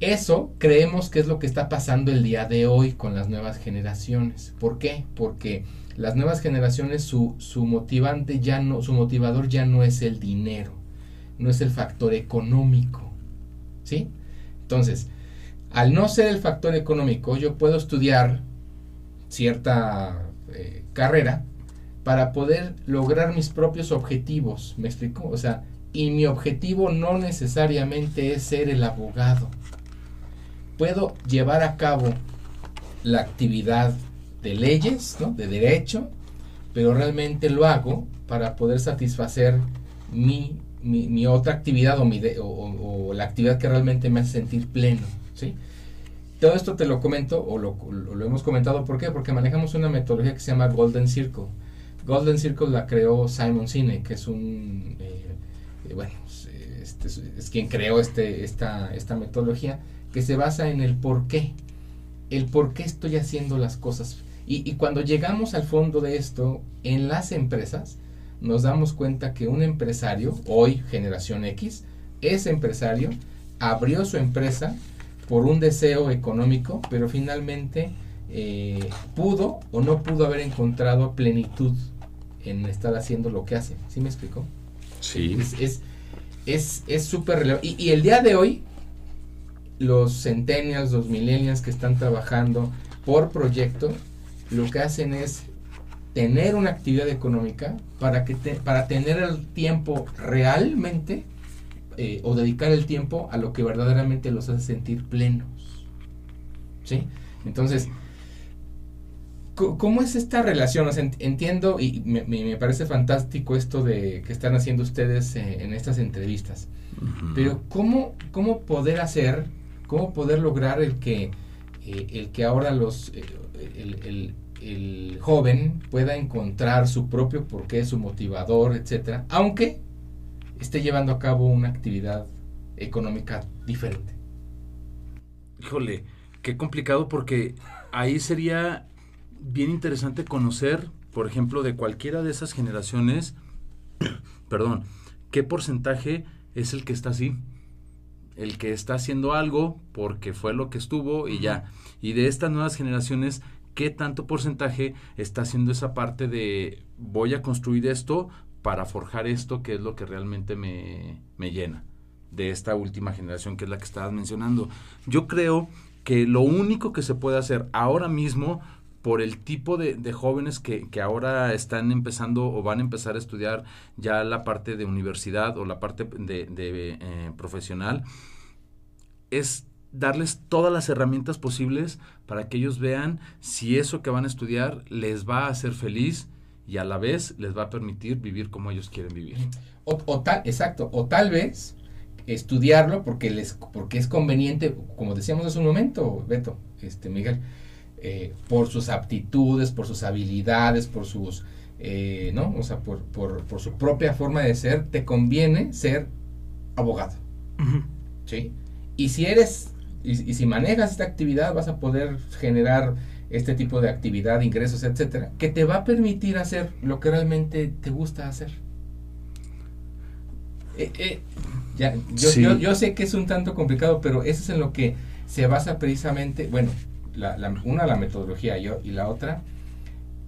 Eso creemos que es lo que está pasando el día de hoy con las nuevas generaciones. ¿Por qué? Porque las nuevas generaciones, su, su motivante ya no, su motivador ya no es el dinero, no es el factor económico. ¿Sí? Entonces, al no ser el factor económico, yo puedo estudiar cierta eh, carrera para poder lograr mis propios objetivos. ¿Me explico? O sea, y mi objetivo no necesariamente es ser el abogado. Puedo llevar a cabo la actividad de leyes, ¿no? de derecho, pero realmente lo hago para poder satisfacer mi, mi, otra actividad o, mi o, la actividad que realmente me hace sentir pleno. ¿sí? Todo esto te lo comento o lo, lo, hemos comentado, ¿por qué? Porque manejamos una metodología que se llama Golden Circle. Golden Circle la creó Simon Sinek, que es un, eh, eh, bueno, este, es, quien creó este, esta, esta metodología, que se basa en el por qué, el por qué estoy haciendo las cosas. Y, y cuando llegamos al fondo de esto en las empresas, nos damos cuenta que un empresario, hoy generación X, ese empresario abrió su empresa por un deseo económico, pero finalmente eh, pudo o no pudo haber encontrado plenitud en estar haciendo lo que hace. ¿Sí me explico? Sí. Es es súper relevante. Y, y, el día de hoy, los centennials, los millennials que están trabajando por proyecto, lo que hacen es tener una actividad económica para, que para tener el tiempo realmente eh, o dedicar el tiempo a lo que verdaderamente los hace sentir plenos. ¿Sí? Entonces, ¿cómo es esta relación? entiendo y me, parece fantástico esto de que están haciendo ustedes eh, en estas entrevistas. Pero ¿cómo, ¿cómo poder hacer, cómo poder lograr el que, eh, el que ahora los, el, el joven pueda encontrar su propio porqué, su motivador, etcétera, aunque esté llevando a cabo una actividad económica diferente. Híjole, qué complicado porque ahí sería bien interesante conocer, por ejemplo, de cualquiera de esas generaciones, perdón, qué porcentaje es el que está así, el que está haciendo algo porque fue lo que estuvo y ya. Y de estas nuevas generaciones, qué tanto porcentaje está haciendo esa parte de voy a construir esto para forjar esto que es lo que realmente me, llena de esta última generación que es la que estabas mencionando. Yo creo que lo único que se puede hacer ahora mismo por el tipo de, jóvenes que, ahora están empezando o van a empezar a estudiar ya la parte de universidad o la parte de, eh, profesional, es darles todas las herramientas posibles para que ellos vean si eso que van a estudiar les va a hacer feliz y a la vez les va a permitir vivir como ellos quieren vivir. O, tal, exacto, o tal vez estudiarlo porque les porque es conveniente, como decíamos hace un momento, Beto, este Miguel, eh, por sus aptitudes, por sus habilidades, por sus eh, ¿no? O sea, por, por, por, su propia forma de ser, te conviene ser abogado. ¿Sí? Y si eres y, si manejas esta actividad vas a poder generar este tipo de actividad, ingresos, etcétera, que te va a permitir hacer lo que realmente te gusta hacer. Eh, eh, ya, yo, yo, sé que es un tanto complicado, pero eso es en lo que se basa precisamente, bueno, la, una la metodología yo, y la otra,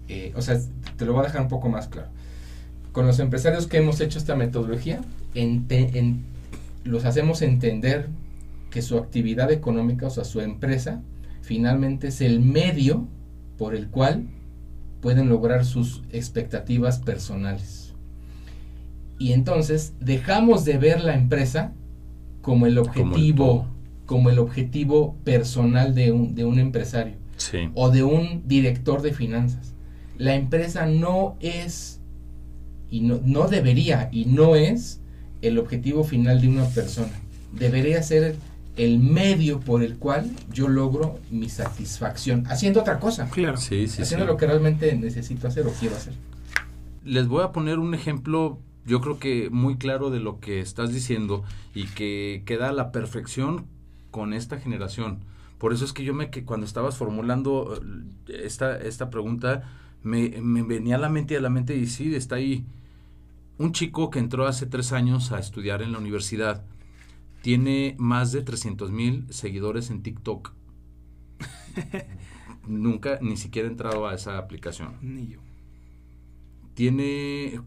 eh, o sea, te lo voy a dejar un poco más claro. Con los empresarios que hemos hecho esta metodología, en, los hacemos entender que su actividad económica, o sea, su empresa, finalmente es el medio por el cual pueden lograr sus expectativas personales. Y entonces dejamos de ver la empresa como el objetivo, como el, objetivo personal de un, de un empresario o de un director de finanzas. La empresa no es, y no, no debería, y no es el objetivo final de una persona. Debería ser el medio por el cual yo logro mi satisfacción haciendo otra cosa. Claro. Sí, sí, haciendo lo que realmente necesito hacer o quiero hacer. Les voy a poner un ejemplo, yo creo que muy claro de lo que estás diciendo y que queda a la perfección con esta generación. Por eso es que yo me que cuando estabas formulando eh, esta, esta pregunta me, me venía a la mente y a la mente y sí, está ahí. Un chico que entró hace tres años a estudiar en la universidad tiene más de 300 mil seguidores en TikTok. Nunca, ni siquiera he entrado a esa aplicación. Ni yo. Tiene,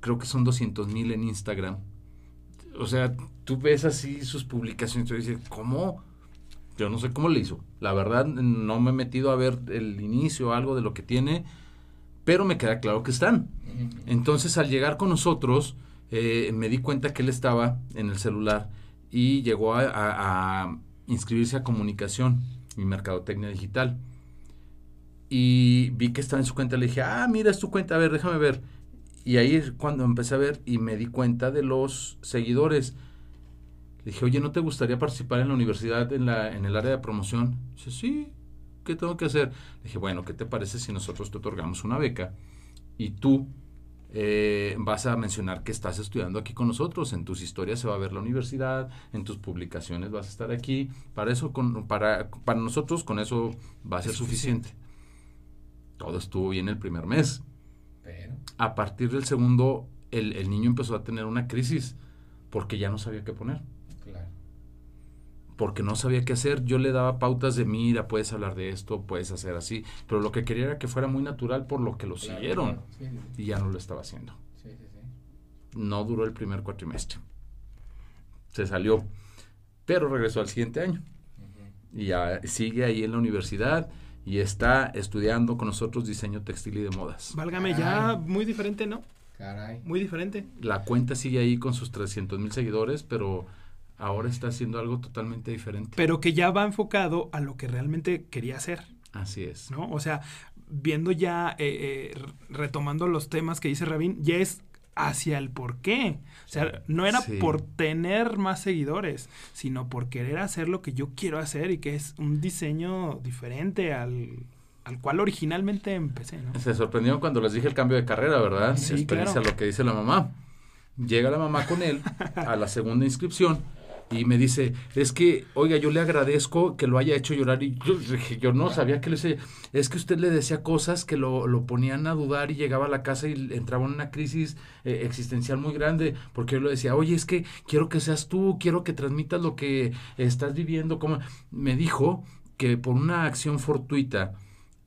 creo que son 200 mil en Instagram. O sea, tú ves así sus publicaciones y dices, ¿cómo? Yo no sé cómo le hizo. La verdad, no me he metido a ver el inicio o algo de lo que tiene, pero me queda claro que están. Entonces, al llegar con nosotros, eh, me di cuenta que él estaba en el celular y llegó a, inscribirse a comunicación y mercadotecnia digital. Y vi que estaba en su cuenta, le dije, ah, mira, es tu cuenta, a ver, déjame ver. Y ahí cuando empecé a ver y me di cuenta de los seguidores. Le dije, oye, ¿no te gustaría participar en la universidad en, la, en el área de promoción? Dice, sí, ¿qué tengo que hacer? Le dije, bueno, ¿qué te parece si nosotros te otorgamos una beca y tú eh, vas a mencionar que estás estudiando aquí con nosotros? En tus historias se va a ver la universidad, en tus publicaciones vas a estar aquí. Para eso, con, para, para nosotros, con eso va a ser suficiente. Todo estuvo bien el primer mes. Pero, A partir del segundo, el, el niño empezó a tener una crisis porque ya no sabía qué poner. Porque no sabía qué hacer. Yo le daba pautas de, mira, puedes hablar de esto, puedes hacer así, pero lo que quería era que fuera muy natural por lo que lo Claro, siguieron claro. Sí, sí, y ya no lo estaba haciendo. sí, sí, sí. No duró el primer cuatrimestre. Se salió, pero regresó al siguiente año y ya sigue ahí en la universidad y está estudiando con nosotros diseño textil y de modas. Válgame, ya Caray. muy diferente, ¿no? Caray. Muy diferente. La cuenta sigue ahí con sus 300 mil seguidores, pero ahora está haciendo algo totalmente diferente. Pero que ya va enfocado a lo que realmente quería hacer, Así es. ¿no? O sea, viendo ya, eh, eh, retomando los temas que dice Rabín, ya es hacia el por qué. O sea, no era Sí. por tener más seguidores, sino por querer hacer lo que yo quiero hacer y que es un diseño diferente al, al cual originalmente empecé, ¿no? Se sorprendió cuando les dije el cambio de carrera, ¿verdad? Sí, Experiencia claro. lo que dice la mamá. Llega la mamá con él a la segunda inscripción y me dice, es que, oiga, yo le agradezco que lo haya hecho llorar. Y yo yo no sabía que le decía. Es que usted le decía cosas que lo, lo ponían a dudar y llegaba a la casa y entraba en una crisis eh, existencial muy grande. Porque yo le decía, oye, es que quiero que seas tú, quiero que transmitas lo que estás viviendo. Como Me dijo que por una acción fortuita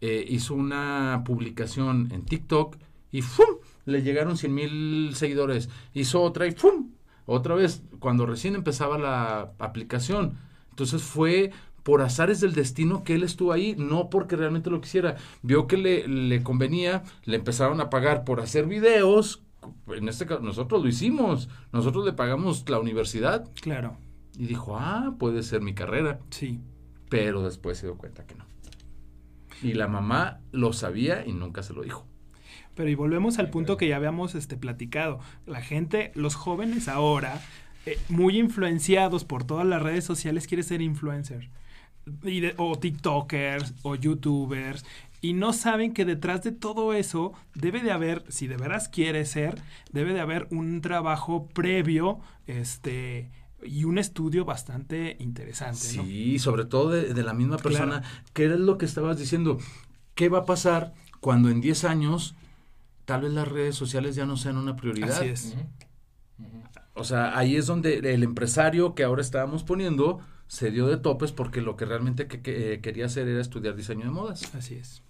eh, hizo una publicación en TikTok y ¡fum! le llegaron 100 mil seguidores. Hizo otra y ¡fum! Otra vez, cuando recién empezaba la aplicación. Entonces fue por azares del destino que él estuvo ahí, no porque realmente lo quisiera. Vio que le, le convenía, le empezaron a pagar por hacer videos. En este caso, nosotros lo hicimos. Nosotros le pagamos la universidad Claro, y dijo, ah, puede ser mi carrera sí. pero después se dio cuenta que no. Y la mamá lo sabía y nunca se lo dijo. Pero y volvemos al punto que ya habíamos este, platicado. La gente, los jóvenes ahora, eh, muy influenciados por todas las redes sociales, quieren ser. Y de- o TikTokers o YouTubers. Y no saben que detrás de todo eso debe de haber, si de veras quiere ser, debe de haber un trabajo previo, este y un estudio bastante interesante, ¿no? Sí, sobre todo de, de la misma Claro. persona. ¿Qué es lo que estabas diciendo? ¿Qué va a pasar cuando en 10 años tal vez las redes sociales ya no sean una prioridad? Así es. O sea, ahí es donde el empresario que ahora estábamos poniendo se dio de topes porque lo que realmente que- que, eh, quería hacer era estudiar diseño de modas. Así es.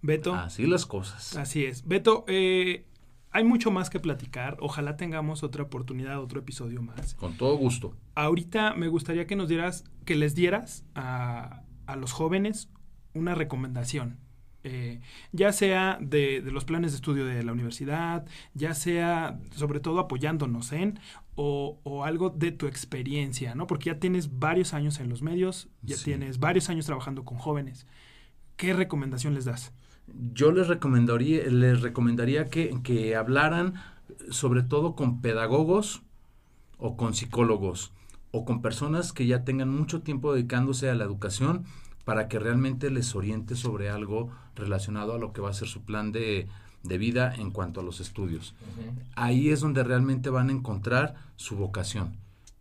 Beto. Así las cosas. Así es. Beto, eh, hay mucho más que platicar. Ojalá tengamos otra oportunidad, otro episodio más. Con todo gusto. Ahorita me gustaría que nos dieras, que les dieras a, a los jóvenes una recomendación. Eh, ya sea de, de los planes de estudio de la universidad, ya sea sobre todo apoyándonos en, o, o algo de tu experiencia, ¿no? Porque ya tienes varios años en los medios, ya Sí. tienes varios años trabajando con jóvenes. ¿Qué recomendación les das? Yo les recomendaría, les recomendaría que, que hablaran sobre todo con pedagogos o con psicólogos o con personas que ya tengan mucho tiempo dedicándose a la educación para que realmente les oriente sobre algo relacionado a lo que va a ser su plan de, de vida en cuanto a los estudios. Ahí es donde realmente van a encontrar su vocación.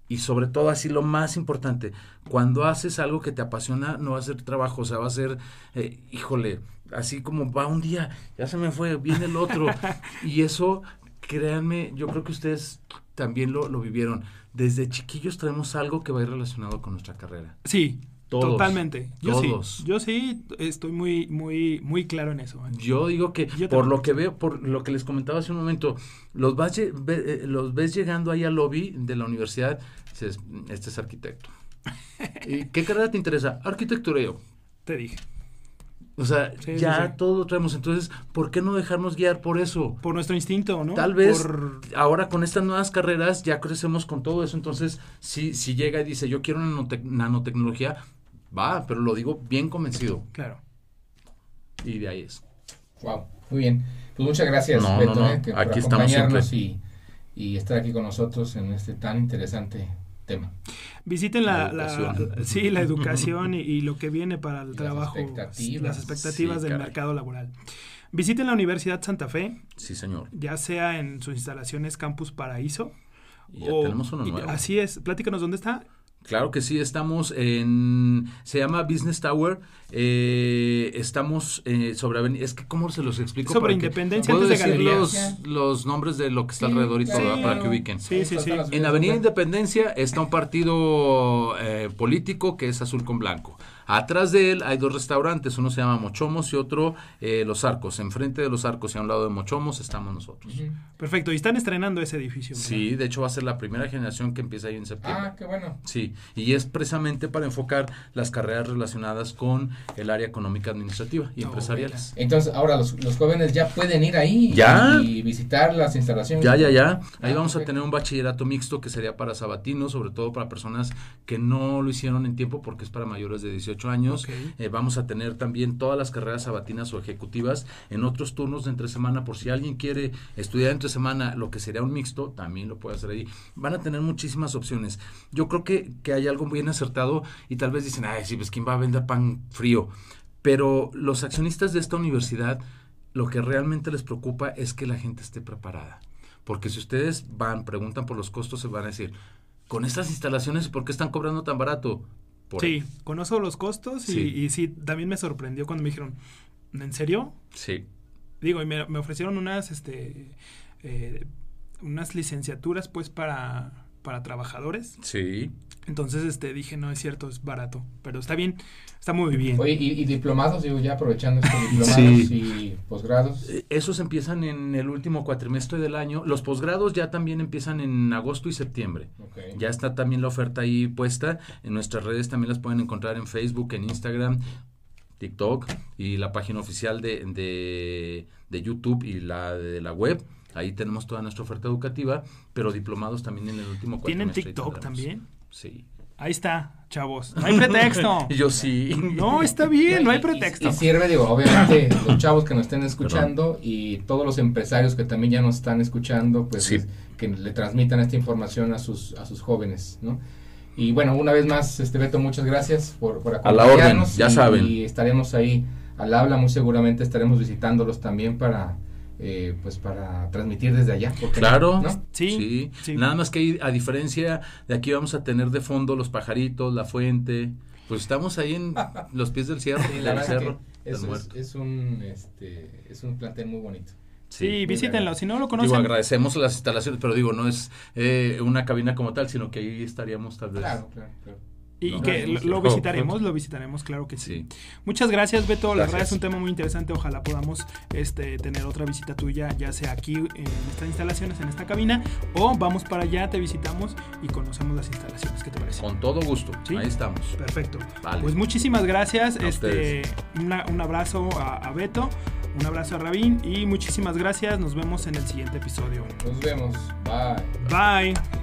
Y sobre todo, así lo más importante, cuando haces algo que te apasiona, no va a ser trabajo, o sea, va a ser, eh, híjole, así como va un día, ya se me fue, viene el otro. y eso, créanme, yo creo que ustedes también lo, lo vivieron. Desde chiquillos traemos algo que va a ir relacionado con nuestra carrera. Sí, Todos. totalmente. Yo Todos. sí, yo sí estoy muy, muy, muy claro en eso. ¿eh? Yo digo que Yo por lo que veo, por lo que les comentaba hace un momento, los, vas eh, los ves llegando ahí al lobby de la universidad, dices, este es arquitecto. ¿Y qué carrera te interesa? Yo. Te dije. O sea, Sí, sí, ya sí. todo lo traemos. Entonces, ¿por qué no dejarnos guiar por eso? Por nuestro instinto, ¿no? Tal vez Por- ahora con estas nuevas carreras ya crecemos con todo eso. Entonces, si, si llega y dice, yo quiero nanotec- nanotecnología, va, pero lo digo bien convencido. Claro. Y de ahí es. Wow, muy bien. Pues muchas gracias, No, Beto, no, no. eh, que por Aquí estamos acompañarnos y, y estar aquí con nosotros en este tan interesante tema. Visiten la, La la- educación. sí, la educación y, y lo que viene para el las trabajo, expectativas. las expectativas Sí, del caray. mercado laboral. Visiten la Universidad Santa Fe, Sí, señor. ya sea en sus instalaciones Campus Paraíso. Y ya tenemos uno y- nuevo. Así es, platícanos dónde está. Claro que sí, estamos en, se llama Business Tower, eh, estamos eh, sobre avenida, es que cómo se los explico. Sobre Para que- Independencia ¿Puedo antes de decir Galerías. los, los nombres de lo que está Sí, alrededor y todo, claro. ¿verdad? para que ubiquen? Sí, sí, sí. En Avenida Independencia está un partido eh, político que es azul con blanco. Atrás de él hay dos restaurantes, uno se llama Mochomos y otro eh, Los Arcos. Enfrente de Los Arcos y a un lado de Mochomos estamos nosotros. Perfecto, y están estrenando ese edificio. ¿verdad? Sí, de hecho va a ser la primera generación que empieza ahí en septiembre. Ah, qué bueno. Sí, y es precisamente para enfocar las carreras relacionadas con el área económica administrativa y Oh, empresariales. Entonces, ahora los, los jóvenes ya pueden ir ahí Ya. y visitar las instalaciones. Ya, ya, ya. Ahí Ah, vamos a tener un bachillerato mixto que sería para sabatinos, sobre todo para personas que no lo hicieron en tiempo porque es para mayores de 18 años. Eh, vamos a tener también todas las carreras sabatinas o ejecutivas en otros turnos de entre semana por si alguien quiere estudiar entre semana lo que sería un mixto, también lo puede hacer ahí. Van a tener muchísimas opciones. Yo creo que, que hay algo bien acertado y tal vez dicen, ay, sí, pues quién va a vender pan frío. Pero los accionistas de esta universidad lo que realmente les preocupa es que la gente esté preparada. Porque si ustedes van, preguntan por los costos, se van a decir, con estas instalaciones, ¿por qué están cobrando tan barato? Por Sí, conozco los costos y Sí. y sí, también me sorprendió cuando me dijeron, ¿en serio? Sí. Digo, y me, me ofrecieron unas, este, eh, unas licenciaturas, pues, para, para trabajadores. Sí. Entonces, este, dije, no, es cierto, es barato. Pero está bien, está muy bien. Oye, y, y diplomados, digo, ya aprovechando estos diplomados Sí. y posgrados. Eh, Esos empiezan en el último cuatrimestre del año. Los posgrados ya también empiezan en agosto y septiembre. Ya está también la oferta ahí puesta. En nuestras redes también las pueden encontrar en Facebook, en Instagram, TikTok y la página oficial de, de, de YouTube y la de la web. Ahí tenemos toda nuestra oferta educativa, pero diplomados también en el último ¿Tienen cuatrimestre TikTok tendremos. también? Sí. Ahí está, chavos. No hay pretexto. Yo sí. No, está bien, no hay Y- y- pretexto. Y, sirve, digo, obviamente, los chavos que nos estén escuchando y todos los empresarios que también ya nos están escuchando, pues Sí. que le transmitan esta información a sus, a sus jóvenes, ¿no? Y bueno, una vez más, este Beto, muchas gracias por, por A la orden, acompañarnos. ya y, saben. Y estaremos ahí al habla, muy seguramente estaremos visitándolos también para, eh, pues para transmitir desde allá. Claro. ¿No? Sí, sí. Nada más que a diferencia de aquí vamos a tener de fondo los pajaritos, la fuente. Pues estamos ahí en los pies del cerro, Sí, la del cerro, del es, es, un, este, es un plantel muy bonito. Sí, muy visítenlo. Si no lo Digo, conocen, agradecemos las instalaciones, pero digo, no es eh, una cabina como tal, sino que ahí estaríamos tal vez. Claro, claro, claro. Y No, que no, lo, lo visitaremos, lo visitaremos, claro que sí. Sí. Muchas gracias, Beto. La Gracias. verdad es un tema muy interesante. Ojalá podamos este, tener otra visita tuya, ya sea aquí en estas instalaciones, en esta cabina, o vamos para allá, te visitamos y conocemos las instalaciones. ¿Qué te parece? Con todo gusto. Sí. Ahí estamos. Perfecto. Vale. Pues muchísimas gracias. A este, una- un abrazo a, a Beto, un abrazo a Rabín y muchísimas gracias. Nos vemos en el siguiente episodio. Nos vemos. Bye. Bye.